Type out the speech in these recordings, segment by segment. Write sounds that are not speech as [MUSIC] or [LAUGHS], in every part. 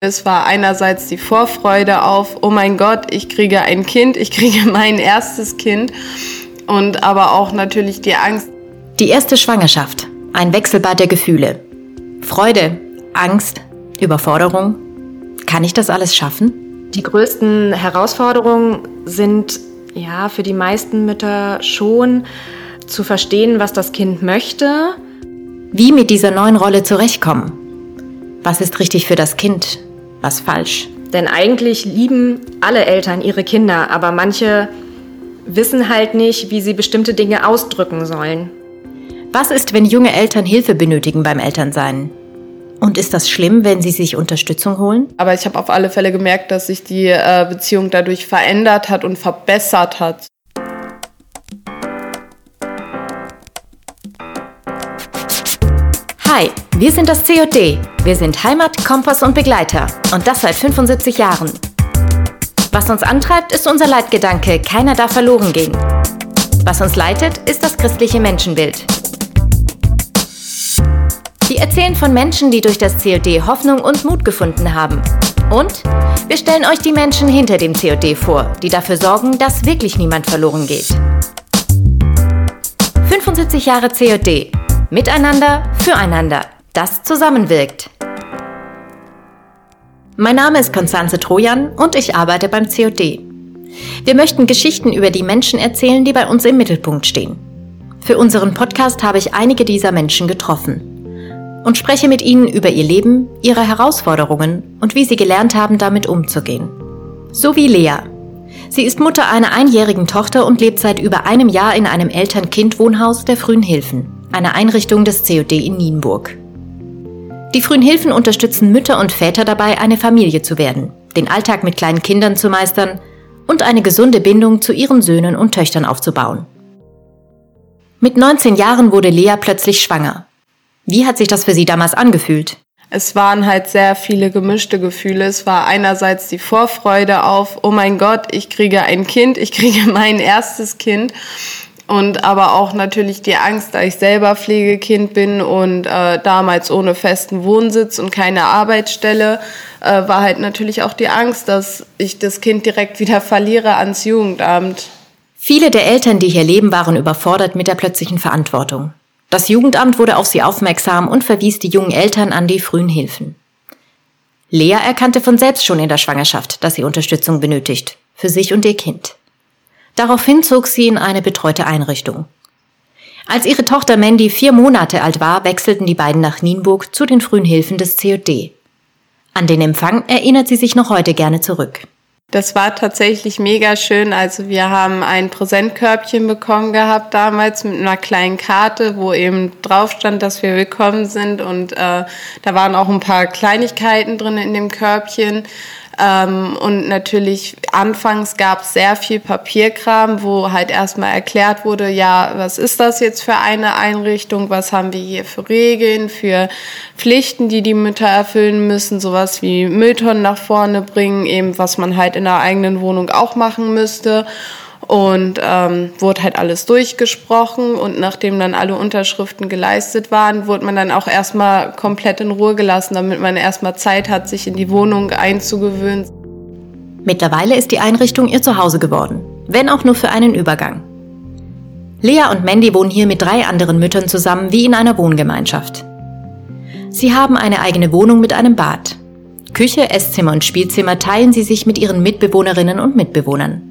Es war einerseits die Vorfreude auf, oh mein Gott, ich kriege ein Kind, ich kriege [LAUGHS] mein erstes Kind und aber auch natürlich die Angst. Die erste Schwangerschaft, ein Wechselbad der Gefühle. Freude, Angst, Überforderung. Kann ich das alles schaffen? Die größten Herausforderungen sind ja für die meisten Mütter schon zu verstehen, was das Kind möchte. Wie mit dieser neuen Rolle zurechtkommen. Was ist richtig für das Kind? Was falsch? Denn eigentlich lieben alle Eltern ihre Kinder, aber manche wissen halt nicht, wie sie bestimmte Dinge ausdrücken sollen. Was ist, wenn junge Eltern Hilfe benötigen beim Elternsein? Und ist das schlimm, wenn sie sich Unterstützung holen? Aber ich habe auf alle Fälle gemerkt, dass sich die äh, Beziehung dadurch verändert hat und verbessert hat. Hi, wir sind das COD. Wir sind Heimat, Kompass und Begleiter. Und das seit 75 Jahren. Was uns antreibt, ist unser Leitgedanke, keiner darf verloren gehen. Was uns leitet, ist das christliche Menschenbild. Wir erzählen von Menschen, die durch das COD Hoffnung und Mut gefunden haben. Und wir stellen euch die Menschen hinter dem COD vor, die dafür sorgen, dass wirklich niemand verloren geht. 75 Jahre COD. Miteinander, füreinander. Das zusammenwirkt. Mein Name ist Konstanze Trojan und ich arbeite beim COD. Wir möchten Geschichten über die Menschen erzählen, die bei uns im Mittelpunkt stehen. Für unseren Podcast habe ich einige dieser Menschen getroffen und spreche mit ihnen über ihr Leben, ihre Herausforderungen und wie sie gelernt haben, damit umzugehen. So wie Lea. Sie ist Mutter einer einjährigen Tochter und lebt seit über einem Jahr in einem Eltern-Kind-Wohnhaus der Frühen Hilfen einer Einrichtung des COD in Nienburg. Die Frühen Hilfen unterstützen Mütter und Väter dabei, eine Familie zu werden, den Alltag mit kleinen Kindern zu meistern und eine gesunde Bindung zu ihren Söhnen und Töchtern aufzubauen. Mit 19 Jahren wurde Lea plötzlich schwanger. Wie hat sich das für sie damals angefühlt? Es waren halt sehr viele gemischte Gefühle. Es war einerseits die Vorfreude auf, oh mein Gott, ich kriege ein Kind, ich kriege [LAUGHS] mein erstes Kind und aber auch natürlich die Angst, da ich selber Pflegekind bin und äh, damals ohne festen Wohnsitz und keine Arbeitsstelle, äh, war halt natürlich auch die Angst, dass ich das Kind direkt wieder verliere ans Jugendamt. Viele der Eltern, die hier leben, waren überfordert mit der plötzlichen Verantwortung. Das Jugendamt wurde auf sie aufmerksam und verwies die jungen Eltern an die frühen Hilfen. Lea erkannte von selbst schon in der Schwangerschaft, dass sie Unterstützung benötigt, für sich und ihr Kind. Daraufhin zog sie in eine betreute Einrichtung. Als ihre Tochter Mandy vier Monate alt war, wechselten die beiden nach Nienburg zu den frühen Hilfen des COD. An den Empfang erinnert sie sich noch heute gerne zurück. Das war tatsächlich mega schön. Also wir haben ein Präsentkörbchen bekommen gehabt damals mit einer kleinen Karte, wo eben drauf stand, dass wir willkommen sind. Und äh, da waren auch ein paar Kleinigkeiten drin in dem Körbchen. Ähm, und natürlich anfangs gab es sehr viel Papierkram, wo halt erstmal erklärt wurde, ja, was ist das jetzt für eine Einrichtung, was haben wir hier für Regeln, für Pflichten, die die Mütter erfüllen müssen, sowas wie Mülltonnen nach vorne bringen, eben was man halt in der eigenen Wohnung auch machen müsste. Und ähm, wurde halt alles durchgesprochen und nachdem dann alle Unterschriften geleistet waren, wurde man dann auch erstmal komplett in Ruhe gelassen, damit man erstmal Zeit hat, sich in die Wohnung einzugewöhnen. Mittlerweile ist die Einrichtung ihr Zuhause geworden, wenn auch nur für einen Übergang. Lea und Mandy wohnen hier mit drei anderen Müttern zusammen wie in einer Wohngemeinschaft. Sie haben eine eigene Wohnung mit einem Bad. Küche, Esszimmer und Spielzimmer teilen sie sich mit ihren Mitbewohnerinnen und Mitbewohnern.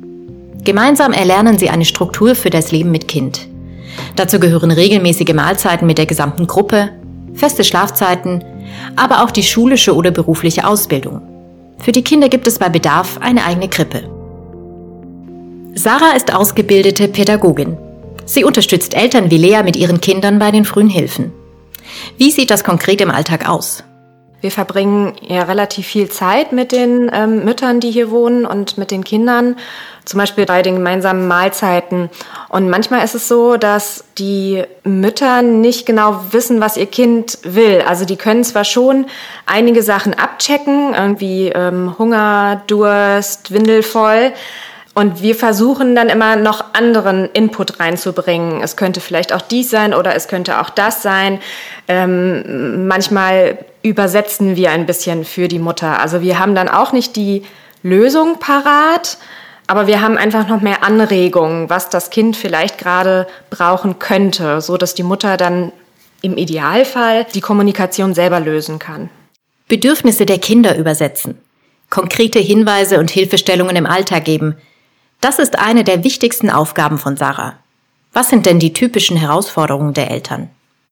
Gemeinsam erlernen sie eine Struktur für das Leben mit Kind. Dazu gehören regelmäßige Mahlzeiten mit der gesamten Gruppe, feste Schlafzeiten, aber auch die schulische oder berufliche Ausbildung. Für die Kinder gibt es bei Bedarf eine eigene Krippe. Sarah ist ausgebildete Pädagogin. Sie unterstützt Eltern wie Lea mit ihren Kindern bei den frühen Hilfen. Wie sieht das konkret im Alltag aus? Wir verbringen ja relativ viel Zeit mit den ähm, Müttern, die hier wohnen und mit den Kindern, zum Beispiel bei den gemeinsamen Mahlzeiten. Und manchmal ist es so, dass die Mütter nicht genau wissen, was ihr Kind will. Also die können zwar schon einige Sachen abchecken, irgendwie ähm, Hunger, Durst, Windel voll, Und wir versuchen dann immer noch anderen Input reinzubringen. Es könnte vielleicht auch dies sein oder es könnte auch das sein. Ähm, manchmal übersetzen wir ein bisschen für die Mutter. Also wir haben dann auch nicht die Lösung parat, aber wir haben einfach noch mehr Anregungen, was das Kind vielleicht gerade brauchen könnte, so dass die Mutter dann im Idealfall die Kommunikation selber lösen kann. Bedürfnisse der Kinder übersetzen, konkrete Hinweise und Hilfestellungen im Alltag geben, das ist eine der wichtigsten Aufgaben von Sarah. Was sind denn die typischen Herausforderungen der Eltern?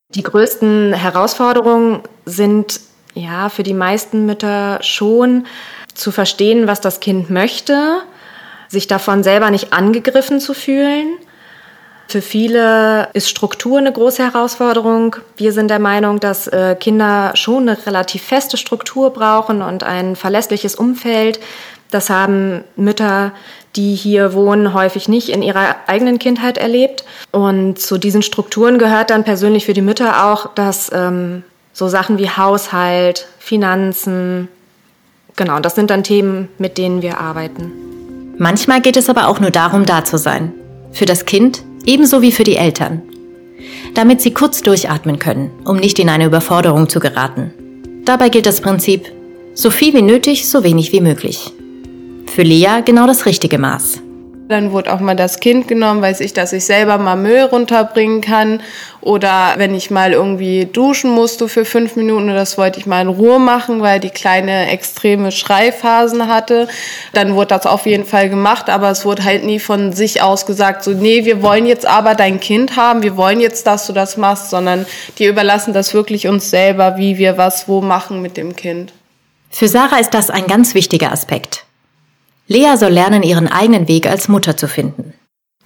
Die größten Herausforderungen sind ja für die meisten Mütter schon zu verstehen, was das Kind möchte, sich davon selber nicht angegriffen zu fühlen. Für viele ist Struktur eine große Herausforderung. Wir sind der Meinung, dass äh, Kinder schon eine relativ feste Struktur brauchen und ein verlässliches Umfeld. Das haben Mütter, die hier wohnen, häufig nicht in ihrer eigenen Kindheit erlebt. Und zu diesen Strukturen gehört dann persönlich für die Mütter auch, dass ähm, so Sachen wie Haushalt, Finanzen, genau, das sind dann Themen, mit denen wir arbeiten. Manchmal geht es aber auch nur darum, da zu sein. Für das Kind ebenso wie für die Eltern. Damit sie kurz durchatmen können, um nicht in eine Überforderung zu geraten. Dabei gilt das Prinzip, so viel wie nötig, so wenig wie möglich. Für Lea genau das richtige Maß. Dann wurde auch mal das Kind genommen, weiß ich, dass ich selber mal Müll runterbringen kann. Oder wenn ich mal irgendwie duschen musste für fünf Minuten, das wollte ich mal in Ruhe machen, weil die kleine extreme Schreiphasen hatte. Dann wurde das auf jeden Fall gemacht, aber es wurde halt nie von sich aus gesagt, so, nee, wir wollen jetzt aber dein Kind haben, wir wollen jetzt, dass du das machst, sondern die überlassen das wirklich uns selber, wie wir was wo machen mit dem Kind. Für Sarah ist das ein ganz wichtiger Aspekt. Lea soll lernen, ihren eigenen Weg als Mutter zu finden.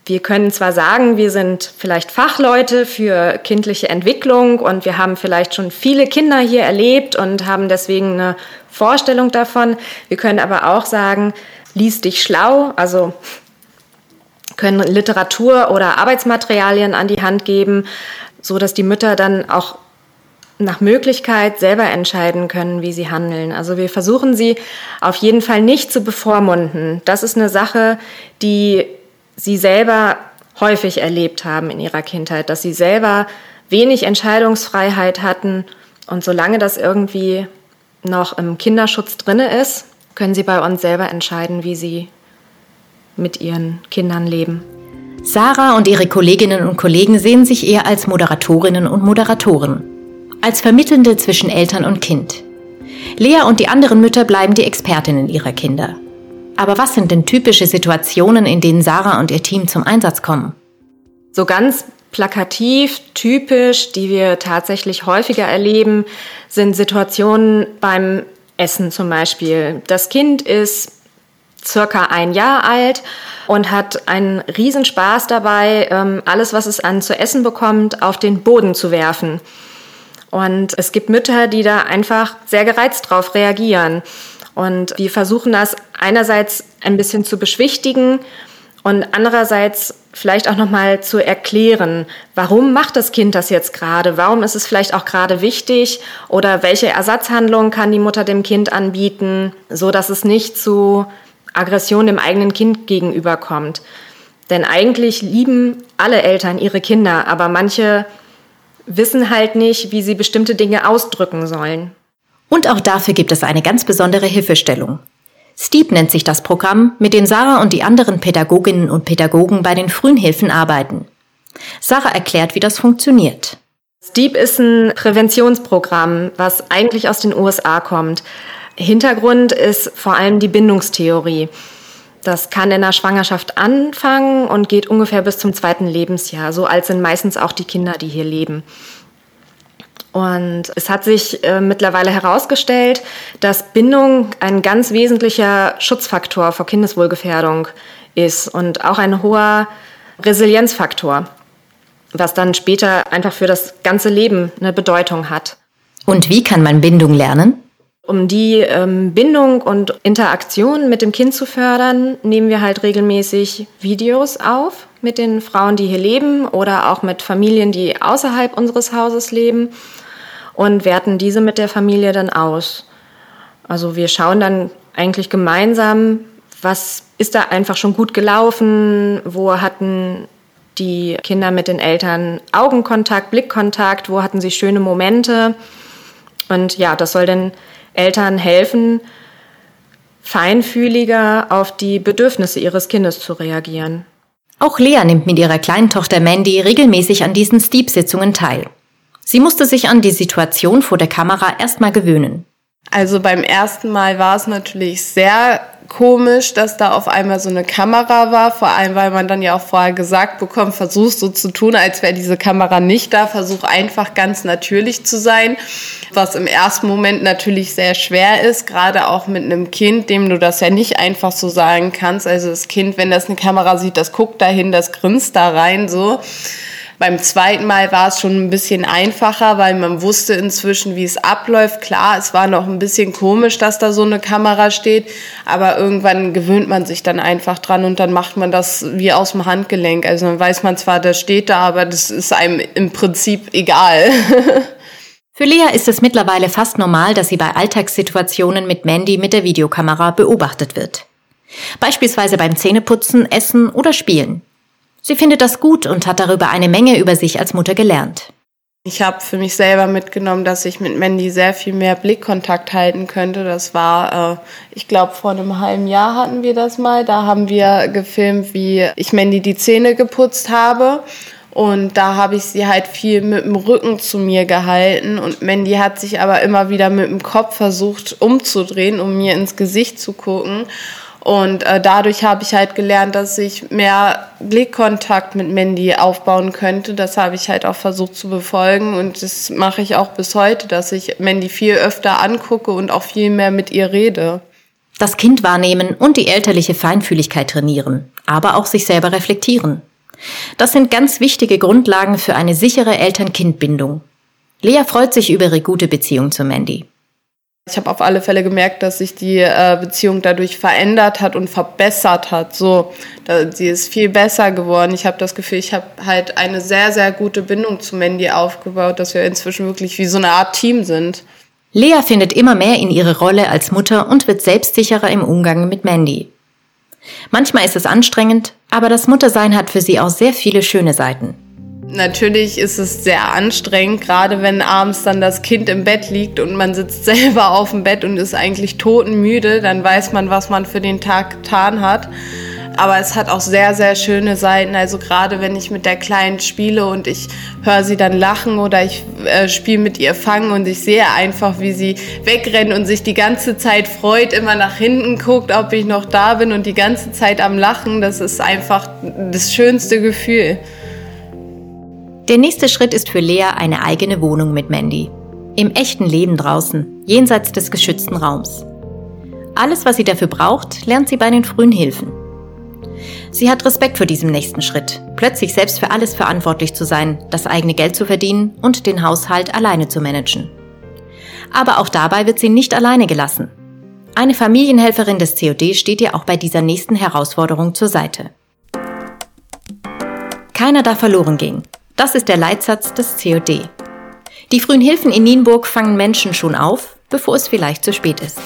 Wir können zwar sagen, wir sind vielleicht Fachleute für kindliche Entwicklung und wir haben vielleicht schon viele Kinder hier erlebt und haben deswegen eine Vorstellung davon. Wir können aber auch sagen, lies dich schlau, also können Literatur oder Arbeitsmaterialien an die Hand geben, so dass die Mütter dann auch nach Möglichkeit selber entscheiden können, wie sie handeln. Also wir versuchen sie auf jeden Fall nicht zu bevormunden. Das ist eine Sache, die sie selber häufig erlebt haben in ihrer Kindheit, dass sie selber wenig Entscheidungsfreiheit hatten. Und solange das irgendwie noch im Kinderschutz drinne ist, können sie bei uns selber entscheiden, wie sie mit ihren Kindern leben. Sarah und ihre Kolleginnen und Kollegen sehen sich eher als Moderatorinnen und Moderatoren als Vermittelnde zwischen Eltern und Kind. Lea und die anderen Mütter bleiben die Expertinnen ihrer Kinder. Aber was sind denn typische Situationen, in denen Sarah und ihr Team zum Einsatz kommen? So ganz plakativ, typisch, die wir tatsächlich häufiger erleben, sind Situationen beim Essen zum Beispiel. Das Kind ist circa ein Jahr alt und hat einen Riesenspaß dabei, ähm, alles, was es an zu essen bekommt, auf den Boden zu werfen. Und es gibt Mütter, die da einfach sehr gereizt drauf reagieren. Und wir versuchen das einerseits ein bisschen zu beschwichtigen und andererseits vielleicht auch nochmal zu erklären, warum macht das Kind das jetzt gerade? Warum ist es vielleicht auch gerade wichtig? Oder welche Ersatzhandlung kann die Mutter dem Kind anbieten, so dass es nicht zu Aggression dem eigenen Kind gegenüberkommt? Denn eigentlich lieben alle Eltern ihre Kinder, aber manche wissen halt nicht, wie sie bestimmte Dinge ausdrücken sollen. Und auch dafür gibt es eine ganz besondere Hilfestellung. Steep nennt sich das Programm, mit dem Sarah und die anderen Pädagoginnen und Pädagogen bei den frühen Hilfen arbeiten. Sarah erklärt, wie das funktioniert. Steep ist ein Präventionsprogramm, was eigentlich aus den USA kommt. Hintergrund ist vor allem die Bindungstheorie. Das kann in der Schwangerschaft anfangen und geht ungefähr bis zum zweiten Lebensjahr. So alt sind meistens auch die Kinder, die hier leben. Und es hat sich äh, mittlerweile herausgestellt, dass Bindung ein ganz wesentlicher Schutzfaktor vor Kindeswohlgefährdung ist und auch ein hoher Resilienzfaktor, was dann später einfach für das ganze Leben eine Bedeutung hat. Und wie kann man Bindung lernen? Um die ähm, Bindung und Interaktion mit dem Kind zu fördern, nehmen wir halt regelmäßig Videos auf mit den Frauen, die hier leben oder auch mit Familien, die außerhalb unseres Hauses leben und werten diese mit der Familie dann aus. Also wir schauen dann eigentlich gemeinsam, was ist da einfach schon gut gelaufen, wo hatten die Kinder mit den Eltern Augenkontakt, Blickkontakt, wo hatten sie schöne Momente. Und ja, das soll den Eltern helfen, feinfühliger auf die Bedürfnisse ihres Kindes zu reagieren. Auch Lea nimmt mit ihrer kleinen Tochter Mandy regelmäßig an diesen Steep-Sitzungen teil. Sie musste sich an die Situation vor der Kamera erstmal gewöhnen. Also beim ersten Mal war es natürlich sehr komisch, dass da auf einmal so eine Kamera war, vor allem weil man dann ja auch vorher gesagt bekommt, versuch so zu tun, als wäre diese Kamera nicht da, versuch einfach ganz natürlich zu sein, was im ersten Moment natürlich sehr schwer ist, gerade auch mit einem Kind, dem du das ja nicht einfach so sagen kannst. Also das Kind, wenn das eine Kamera sieht, das guckt dahin, das grinst da rein so. Beim zweiten Mal war es schon ein bisschen einfacher, weil man wusste inzwischen, wie es abläuft. Klar, es war noch ein bisschen komisch, dass da so eine Kamera steht, aber irgendwann gewöhnt man sich dann einfach dran und dann macht man das wie aus dem Handgelenk. Also dann weiß man zwar, das steht da, aber das ist einem im Prinzip egal. [LAUGHS] Für Lea ist es mittlerweile fast normal, dass sie bei Alltagssituationen mit Mandy mit der Videokamera beobachtet wird. Beispielsweise beim Zähneputzen, Essen oder Spielen. Sie findet das gut und hat darüber eine Menge über sich als Mutter gelernt. Ich habe für mich selber mitgenommen, dass ich mit Mandy sehr viel mehr Blickkontakt halten könnte. Das war, äh, ich glaube, vor einem halben Jahr hatten wir das mal. Da haben wir gefilmt, wie ich Mandy die Zähne geputzt habe. Und da habe ich sie halt viel mit dem Rücken zu mir gehalten. Und Mandy hat sich aber immer wieder mit dem Kopf versucht umzudrehen, um mir ins Gesicht zu gucken. Und äh, dadurch habe ich halt gelernt, dass ich mehr Blickkontakt mit Mandy aufbauen könnte. Das habe ich halt auch versucht zu befolgen und das mache ich auch bis heute, dass ich Mandy viel öfter angucke und auch viel mehr mit ihr rede. Das Kind wahrnehmen und die elterliche Feinfühligkeit trainieren, aber auch sich selber reflektieren. Das sind ganz wichtige Grundlagen für eine sichere Eltern-Kind-Bindung. Lea freut sich über ihre gute Beziehung zu Mandy. Ich habe auf alle Fälle gemerkt, dass sich die äh, Beziehung dadurch verändert hat und verbessert hat. So, da, sie ist viel besser geworden. Ich habe das Gefühl, ich habe halt eine sehr, sehr gute Bindung zu Mandy aufgebaut, dass wir inzwischen wirklich wie so eine Art Team sind. Lea findet immer mehr in ihre Rolle als Mutter und wird selbstsicherer im Umgang mit Mandy. Manchmal ist es anstrengend, aber das Muttersein hat für sie auch sehr viele schöne Seiten. Natürlich ist es sehr anstrengend, gerade wenn abends dann das Kind im Bett liegt und man sitzt [LAUGHS] selber auf dem Bett und ist eigentlich totenmüde, dann weiß man, was man für den Tag getan hat. Aber es hat auch sehr, sehr schöne Seiten. Also gerade wenn ich mit der Kleinen spiele und ich höre sie dann lachen oder ich äh, spiele mit ihr Fangen und ich sehe einfach, wie sie wegrennt und sich die ganze Zeit freut, immer nach hinten guckt, ob ich noch da bin und die ganze Zeit am Lachen. Das ist einfach das schönste Gefühl. Der nächste Schritt ist für Lea eine eigene Wohnung mit Mandy. Im echten Leben draußen, jenseits des geschützten Raums. Alles, was sie dafür braucht, lernt sie bei den frühen Hilfen. Sie hat Respekt vor diesem nächsten Schritt, plötzlich selbst für alles verantwortlich zu sein, das eigene Geld zu verdienen und den Haushalt alleine zu managen. Aber auch dabei wird sie nicht alleine gelassen. Eine Familienhelferin des COD steht ihr auch bei dieser nächsten Herausforderung zur Seite. Keiner darf verloren gehen. Das ist der Leitsatz des COD. Die frühen Hilfen in Nienburg fangen Menschen schon auf, bevor es vielleicht zu spät ist.